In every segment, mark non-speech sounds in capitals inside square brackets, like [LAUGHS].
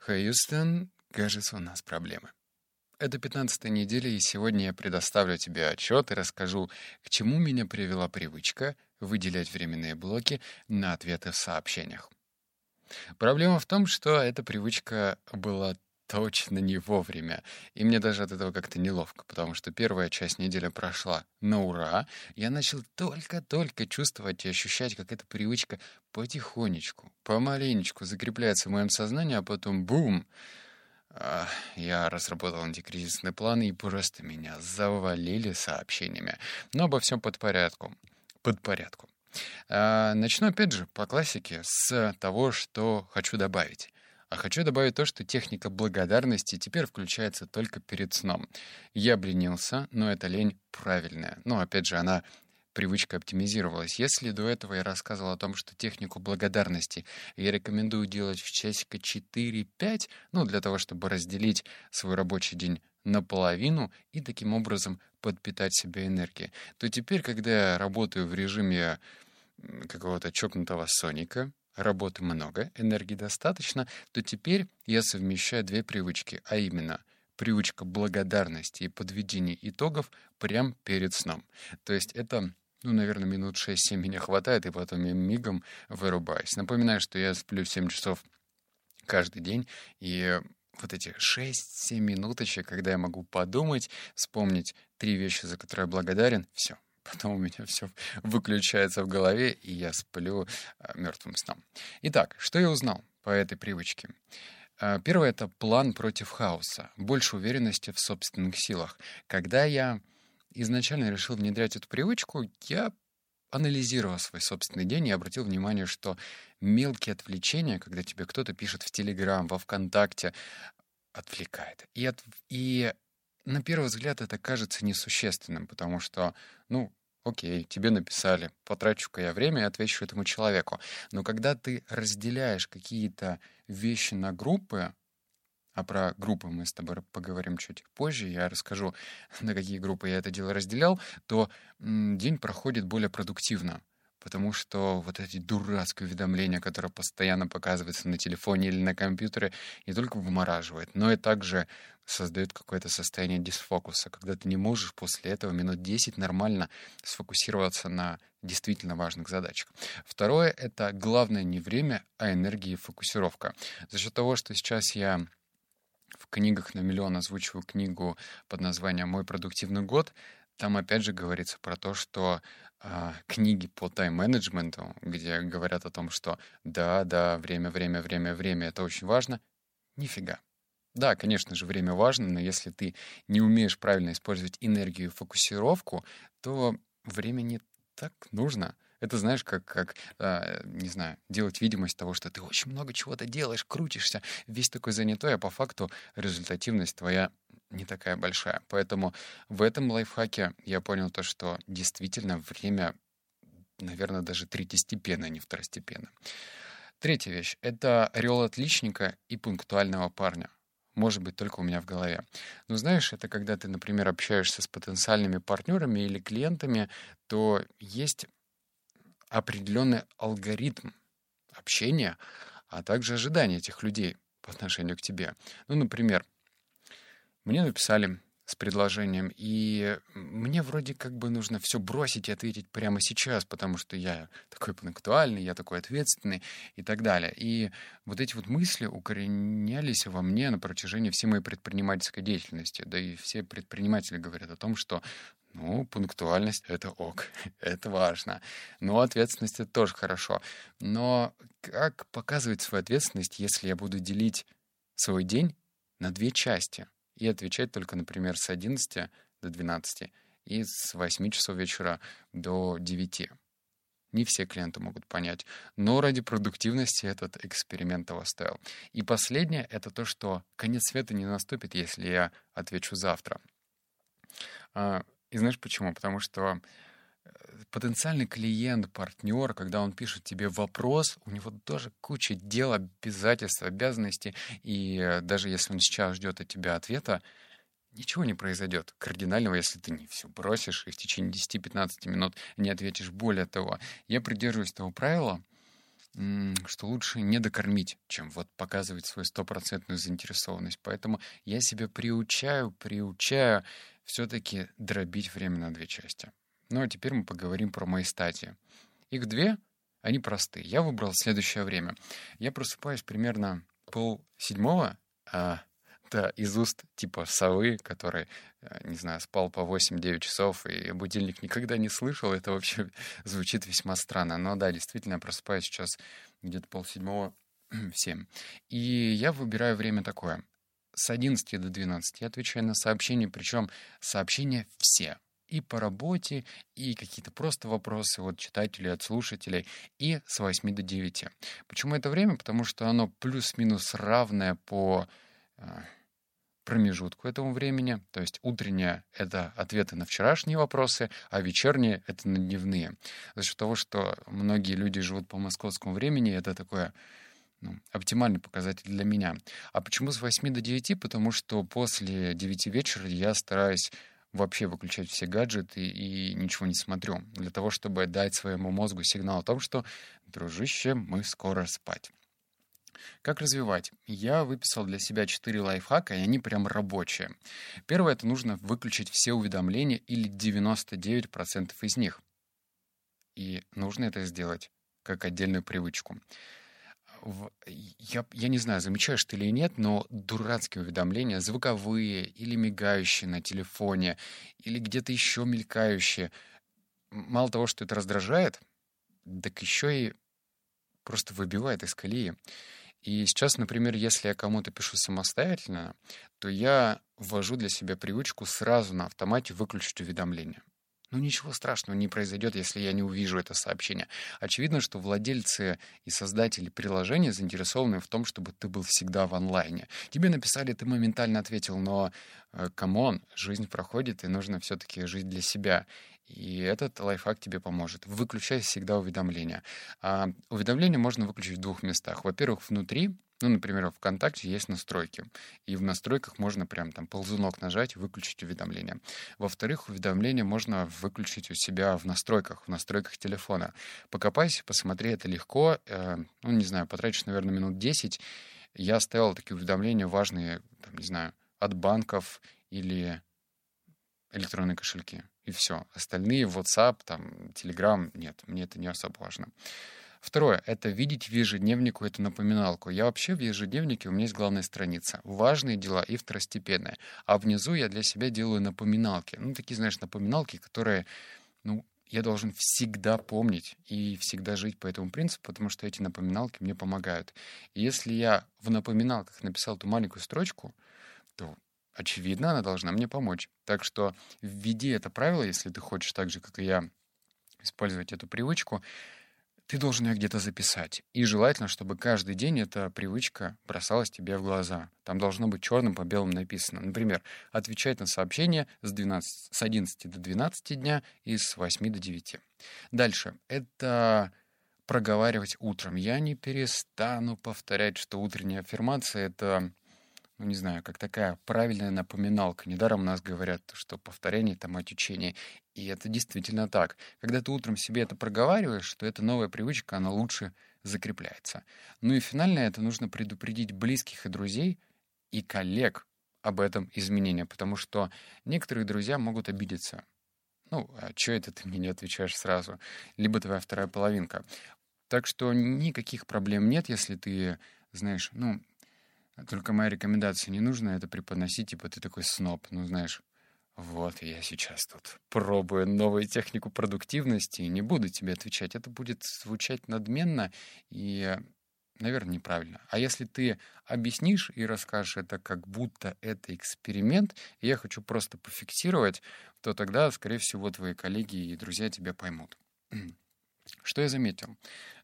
Хьюстон, кажется, у нас проблемы. Это 15 неделя, и сегодня я предоставлю тебе отчет и расскажу, к чему меня привела привычка выделять временные блоки на ответы в сообщениях. Проблема в том, что эта привычка была точно не вовремя. И мне даже от этого как-то неловко, потому что первая часть недели прошла на ура. Я начал только-только чувствовать и ощущать, как эта привычка потихонечку, помаленечку закрепляется в моем сознании, а потом бум! Я разработал антикризисный план, и просто меня завалили сообщениями. Но обо всем под порядку. Под порядку. А, начну опять же по классике с того, что хочу добавить. А хочу добавить то, что техника благодарности теперь включается только перед сном. Я обленился, но эта лень правильная. Но, опять же, она привычка оптимизировалась. Если до этого я рассказывал о том, что технику благодарности я рекомендую делать в часика 4-5, ну, для того, чтобы разделить свой рабочий день наполовину и таким образом подпитать себе энергией, то теперь, когда я работаю в режиме какого-то чокнутого соника, работы много, энергии достаточно, то теперь я совмещаю две привычки, а именно привычка благодарности и подведения итогов прямо перед сном. То есть это ну, наверное, минут 6-7 меня хватает, и потом я мигом вырубаюсь. Напоминаю, что я сплю 7 часов каждый день, и вот эти 6-7 минуточек, когда я могу подумать, вспомнить три вещи, за которые я благодарен, все, потом у меня все выключается в голове, и я сплю а, мертвым сном. Итак, что я узнал по этой привычке? А, первое — это план против хаоса, больше уверенности в собственных силах. Когда я изначально решил внедрять эту привычку, я анализировал свой собственный день и обратил внимание, что мелкие отвлечения, когда тебе кто-то пишет в Телеграм, во ВКонтакте, отвлекает. И, от, и на первый взгляд это кажется несущественным, потому что, ну, окей, тебе написали, потрачу-ка я время и отвечу этому человеку. Но когда ты разделяешь какие-то вещи на группы, а про группы мы с тобой поговорим чуть позже, я расскажу, [LAUGHS] на какие группы я это дело разделял, то день проходит более продуктивно потому что вот эти дурацкие уведомления, которые постоянно показываются на телефоне или на компьютере, не только вымораживает, но и также создает какое-то состояние дисфокуса, когда ты не можешь после этого минут 10 нормально сфокусироваться на действительно важных задачах. Второе — это главное не время, а энергия и фокусировка. За счет того, что сейчас я в книгах на миллион озвучиваю книгу под названием «Мой продуктивный год», там опять же говорится про то, что э, книги по тайм-менеджменту, где говорят о том, что да, да, время, время, время, время, это очень важно, нифига. Да, конечно же, время важно, но если ты не умеешь правильно использовать энергию и фокусировку, то время не так нужно. Это, знаешь, как, как э, не знаю, делать видимость того, что ты очень много чего-то делаешь, крутишься, весь такой занятой, а по факту результативность твоя не такая большая. Поэтому в этом лайфхаке я понял то, что действительно время, наверное, даже третьестепенно, а не второстепенно. Третья вещь — это ореол отличника и пунктуального парня. Может быть, только у меня в голове. Но знаешь, это когда ты, например, общаешься с потенциальными партнерами или клиентами, то есть определенный алгоритм общения, а также ожидания этих людей по отношению к тебе. Ну, например, мне написали с предложением, и мне вроде как бы нужно все бросить и ответить прямо сейчас, потому что я такой пунктуальный, я такой ответственный и так далее. И вот эти вот мысли укоренялись во мне на протяжении всей моей предпринимательской деятельности. Да и все предприниматели говорят о том, что ну, пунктуальность — это ок, [LAUGHS] это важно. Но ответственность — это тоже хорошо. Но как показывать свою ответственность, если я буду делить свой день на две части — и отвечать только, например, с 11 до 12 и с 8 часов вечера до 9. Не все клиенты могут понять, но ради продуктивности этот эксперимент того стоил. И последнее — это то, что конец света не наступит, если я отвечу завтра. А, и знаешь почему? Потому что потенциальный клиент, партнер, когда он пишет тебе вопрос, у него тоже куча дел, обязательств, обязанностей, и э, даже если он сейчас ждет от тебя ответа, ничего не произойдет кардинального, если ты не все бросишь и в течение 10-15 минут не ответишь. Более того, я придерживаюсь того правила, что лучше не докормить, чем вот показывать свою стопроцентную заинтересованность. Поэтому я себя приучаю, приучаю все-таки дробить время на две части. Ну а теперь мы поговорим про мои стадии. Их две, они простые. Я выбрал следующее время. Я просыпаюсь примерно пол седьмого, а, да, из уст типа совы, который, э, не знаю, спал по 8-9 часов и будильник никогда не слышал. Это вообще [LAUGHS] звучит весьма странно. Но да, действительно, я просыпаюсь сейчас где-то полседьмого [CLEARS THROAT] в 7. И я выбираю время такое. С 11 до 12 я отвечаю на сообщения, причем сообщения все и по работе, и какие-то просто вопросы от читателей, от слушателей, и с 8 до 9. Почему это время? Потому что оно плюс-минус равное по а, промежутку этому времени. То есть утреннее — это ответы на вчерашние вопросы, а вечерние — это на дневные. За счет того, что многие люди живут по московскому времени, это такое ну, оптимальный показатель для меня. А почему с 8 до 9? Потому что после 9 вечера я стараюсь вообще выключать все гаджеты и ничего не смотрю, для того, чтобы дать своему мозгу сигнал о том, что, дружище, мы скоро спать. Как развивать? Я выписал для себя 4 лайфхака, и они прям рабочие. Первое — это нужно выключить все уведомления или 99% из них. И нужно это сделать как отдельную привычку я, я не знаю, замечаешь ты или нет, но дурацкие уведомления, звуковые или мигающие на телефоне, или где-то еще мелькающие, мало того, что это раздражает, так еще и просто выбивает из колеи. И сейчас, например, если я кому-то пишу самостоятельно, то я ввожу для себя привычку сразу на автомате выключить уведомления. Ну ничего страшного не произойдет, если я не увижу это сообщение. Очевидно, что владельцы и создатели приложения заинтересованы в том, чтобы ты был всегда в онлайне. Тебе написали, ты моментально ответил, но come on, э, жизнь проходит, и нужно все-таки жить для себя. И этот лайфхак тебе поможет. Выключай всегда уведомления. А уведомления можно выключить в двух местах. Во-первых, внутри ну, например, в ВКонтакте есть настройки. И в настройках можно прям там ползунок нажать и выключить уведомления. Во-вторых, уведомления можно выключить у себя в настройках, в настройках телефона. Покопайся, посмотри, это легко. Э, ну, не знаю, потратишь, наверное, минут 10. Я оставил такие уведомления важные, там, не знаю, от банков или электронные кошельки. И все. Остальные, WhatsApp, там, Telegram, нет, мне это не особо важно. Второе — это видеть в ежедневнику эту напоминалку. Я вообще в ежедневнике, у меня есть главная страница. Важные дела и второстепенные. А внизу я для себя делаю напоминалки. Ну, такие, знаешь, напоминалки, которые, ну, я должен всегда помнить и всегда жить по этому принципу, потому что эти напоминалки мне помогают. И если я в напоминалках написал эту маленькую строчку, то очевидно, она должна мне помочь. Так что введи это правило, если ты хочешь так же, как и я, использовать эту привычку ты должен ее где-то записать. И желательно, чтобы каждый день эта привычка бросалась тебе в глаза. Там должно быть черным по белому написано. Например, отвечать на сообщения с, 12, с 11 до 12 дня и с 8 до 9. Дальше. Это проговаривать утром. Я не перестану повторять, что утренняя аффирмация — это ну, не знаю, как такая правильная напоминалка. Недаром нас говорят, что повторение — это мать учения. И это действительно так. Когда ты утром себе это проговариваешь, то эта новая привычка, она лучше закрепляется. Ну и финально это нужно предупредить близких и друзей, и коллег об этом изменении, потому что некоторые друзья могут обидеться. Ну, а что это ты мне не отвечаешь сразу? Либо твоя вторая половинка. Так что никаких проблем нет, если ты, знаешь, ну, только моя рекомендация не нужно это преподносить, типа ты такой сноб, ну знаешь, вот я сейчас тут пробую новую технику продуктивности и не буду тебе отвечать. Это будет звучать надменно и, наверное, неправильно. А если ты объяснишь и расскажешь это как будто это эксперимент, и я хочу просто пофиксировать, то тогда, скорее всего, твои коллеги и друзья тебя поймут. [CLEARS THROAT] Что я заметил?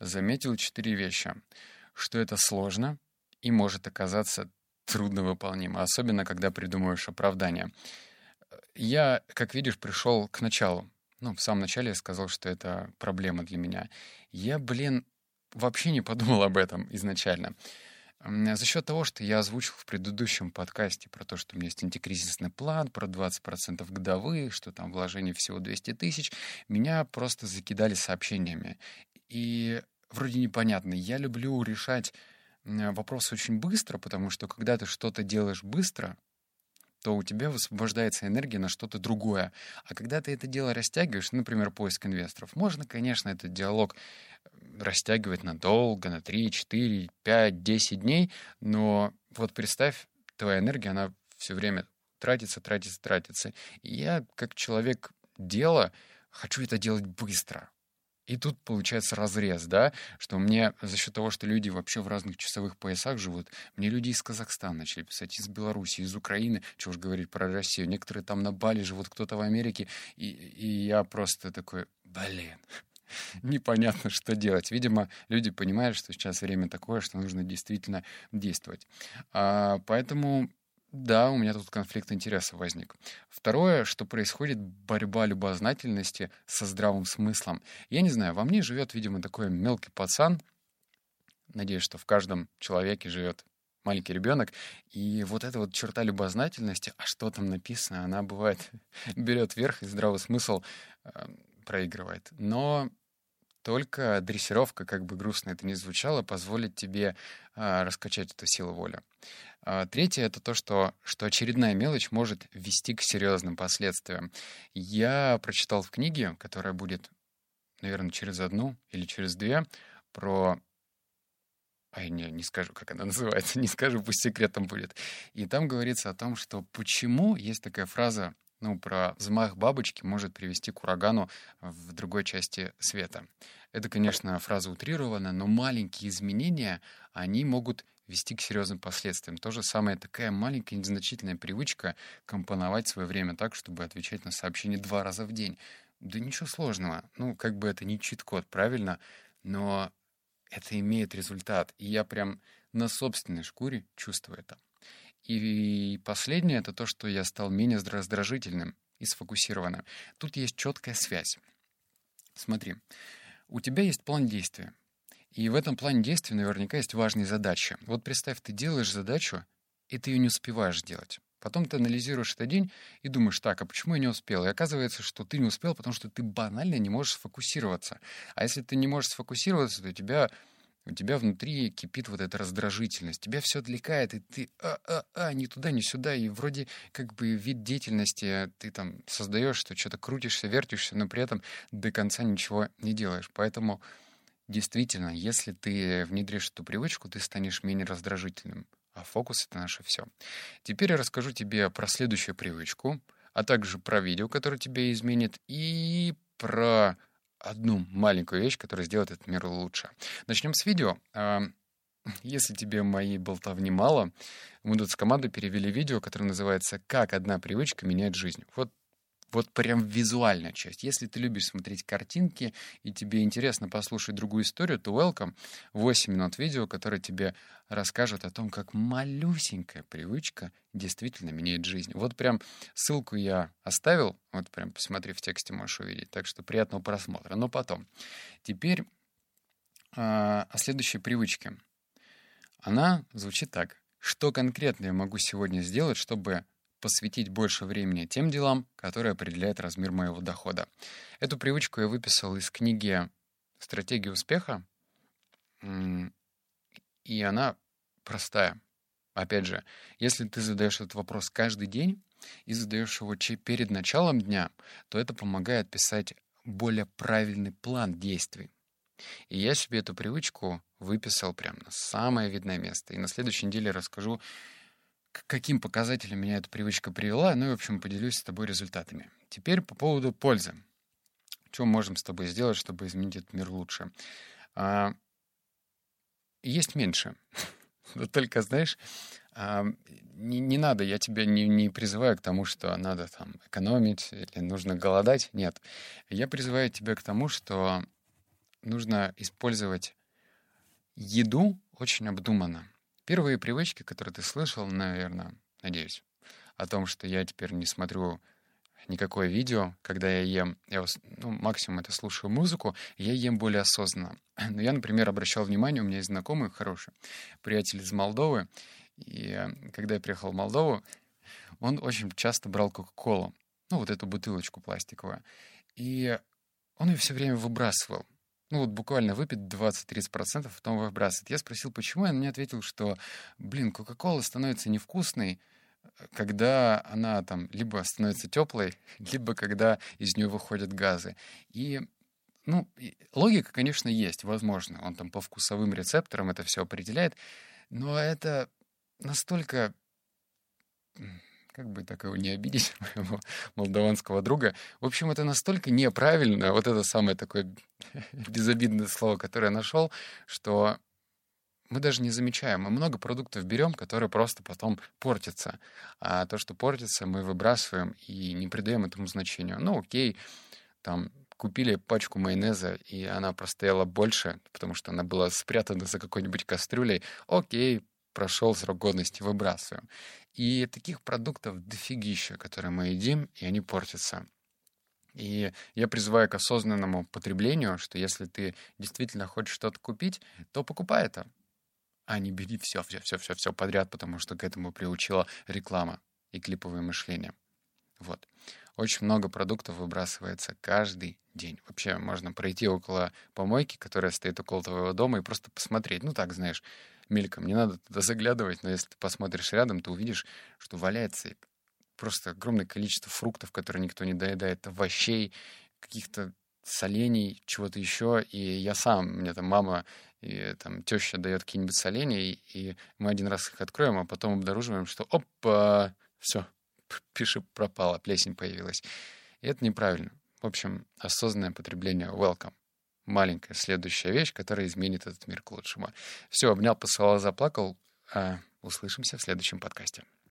Заметил четыре вещи. Что это сложно — и может оказаться трудновыполнимо, особенно когда придумываешь оправдание. Я, как видишь, пришел к началу. Ну, в самом начале я сказал, что это проблема для меня. Я, блин, вообще не подумал об этом изначально. За счет того, что я озвучил в предыдущем подкасте про то, что у меня есть антикризисный план, про 20% годовых, что там вложение всего 200 тысяч, меня просто закидали сообщениями. И вроде непонятный. Я люблю решать вопросы очень быстро, потому что когда ты что-то делаешь быстро, то у тебя высвобождается энергия на что-то другое. А когда ты это дело растягиваешь, например, поиск инвесторов, можно, конечно, этот диалог э, растягивать надолго, на 3, 4, 5, 10 дней, но вот представь, твоя энергия, она все время тратится, тратится, тратится. И я, как человек дела, хочу это делать быстро. И тут получается разрез, да, что мне за счет того, что люди вообще в разных часовых поясах живут, мне люди из Казахстана начали писать, из Беларуси, из Украины, чего уж говорить про Россию. Некоторые там на Бали живут, кто-то в Америке, и, и я просто такой, блин, [LAUGHS] непонятно, что делать. Видимо, люди понимают, что сейчас время такое, что нужно действительно действовать. А, поэтому да, у меня тут конфликт интересов возник. Второе, что происходит борьба любознательности со здравым смыслом. Я не знаю, во мне живет, видимо, такой мелкий пацан. Надеюсь, что в каждом человеке живет маленький ребенок. И вот эта вот черта любознательности, а что там написано, она бывает [LAUGHS] берет верх и здравый смысл э, проигрывает. Но только дрессировка, как бы грустно это ни звучало, позволит тебе а, раскачать эту силу воли. А, третье — это то, что, что очередная мелочь может вести к серьезным последствиям. Я прочитал в книге, которая будет, наверное, через одну или через две, про Ай, не, не скажу, как она [LAUGHS] называется, не скажу, пусть секретом будет. И там говорится о том, что почему есть такая фраза ну, про взмах бабочки может привести к урагану в другой части света. Это, конечно, фраза утрирована, но маленькие изменения, они могут вести к серьезным последствиям. То же самое такая маленькая незначительная привычка компоновать свое время так, чтобы отвечать на сообщения два раза в день. Да ничего сложного. Ну, как бы это не чит-код, правильно? Но это имеет результат. И я прям на собственной шкуре чувствую это. И последнее — это то, что я стал менее раздражительным и сфокусированным. Тут есть четкая связь. Смотри, у тебя есть план действия. И в этом плане действия наверняка есть важные задачи. Вот представь, ты делаешь задачу, и ты ее не успеваешь делать. Потом ты анализируешь этот день и думаешь, так, а почему я не успел? И оказывается, что ты не успел, потому что ты банально не можешь сфокусироваться. А если ты не можешь сфокусироваться, то у тебя у тебя внутри кипит вот эта раздражительность, тебя все отвлекает, и ты а-а-а, ни туда, ни сюда, и вроде как бы вид деятельности ты там создаешь, что что-то крутишься, вертишься, но при этом до конца ничего не делаешь. Поэтому действительно, если ты внедришь эту привычку, ты станешь менее раздражительным. А фокус — это наше все. Теперь я расскажу тебе про следующую привычку, а также про видео, которое тебя изменит, и про одну маленькую вещь, которая сделает этот мир лучше. Начнем с видео. Если тебе моей болтовни мало, мы тут с командой перевели видео, которое называется «Как одна привычка меняет жизнь». Вот вот прям визуальная часть. Если ты любишь смотреть картинки и тебе интересно послушать другую историю, то welcome. 8 минут видео, которое тебе расскажет о том, как малюсенькая привычка действительно меняет жизнь. Вот прям ссылку я оставил, вот прям посмотри в тексте, можешь увидеть. Так что приятного просмотра. Но потом. Теперь а, о следующей привычке. Она звучит так. Что конкретно я могу сегодня сделать, чтобы посвятить больше времени тем делам, которые определяют размер моего дохода. Эту привычку я выписал из книги «Стратегия успеха», и она простая. Опять же, если ты задаешь этот вопрос каждый день и задаешь его перед началом дня, то это помогает писать более правильный план действий. И я себе эту привычку выписал прямо на самое видное место. И на следующей неделе расскажу, к каким показателям меня эта привычка привела, ну и, в общем, поделюсь с тобой результатами. Теперь по поводу пользы. Что можем с тобой сделать, чтобы изменить этот мир лучше? А, есть меньше. [LAUGHS] Но только, знаешь, а, не, не надо, я тебя не, не призываю к тому, что надо там экономить или нужно голодать. Нет. Я призываю тебя к тому, что нужно использовать еду очень обдуманно. Первые привычки, которые ты слышал, наверное, надеюсь, о том, что я теперь не смотрю никакое видео, когда я ем, я ну, максимум это слушаю музыку, я ем более осознанно. [CLEARS THROAT] Но я, например, обращал внимание, у меня есть знакомый хороший, приятель из Молдовы, и когда я приехал в Молдову, он очень часто брал Кока-Колу, ну, вот эту бутылочку пластиковую, и он ее все время выбрасывал. Ну вот буквально выпит 20-30%, потом выбрасывает. Я спросил, почему, и он мне ответил, что, блин, Кока-Кола становится невкусной, когда она там либо становится теплой, [LAUGHS] либо когда из нее выходят газы. И ну, логика, конечно, есть, возможно. Он там по вкусовым рецепторам это все определяет, но это настолько как бы так его не обидеть, [LAUGHS] моего молдаванского друга. В общем, это настолько неправильно, вот это самое такое [LAUGHS] безобидное слово, которое я нашел, что мы даже не замечаем. Мы много продуктов берем, которые просто потом портятся. А то, что портится, мы выбрасываем и не придаем этому значению. Ну, окей, там купили пачку майонеза, и она простояла больше, потому что она была спрятана за какой-нибудь кастрюлей. Окей, прошел срок годности, выбрасываем. И таких продуктов дофигища, которые мы едим, и они портятся. И я призываю к осознанному потреблению, что если ты действительно хочешь что-то купить, то покупай это. А не бери все, все, все, все, все подряд, потому что к этому приучила реклама и клиповое мышление. Вот. Очень много продуктов выбрасывается каждый день. Вообще можно пройти около помойки, которая стоит около твоего дома, и просто посмотреть. Ну так, знаешь, мельком. Не надо туда заглядывать, но если ты посмотришь рядом, ты увидишь, что валяется просто огромное количество фруктов, которые никто не доедает, овощей, каких-то солений, чего-то еще. И я сам, у меня там мама и там теща дает какие-нибудь соленья, и мы один раз их откроем, а потом обнаруживаем, что опа, все, пиши пропало, плесень появилась. И это неправильно. В общем, осознанное потребление welcome. Маленькая следующая вещь, которая изменит этот мир к лучшему. Все, обнял, посылал, заплакал. А, услышимся в следующем подкасте.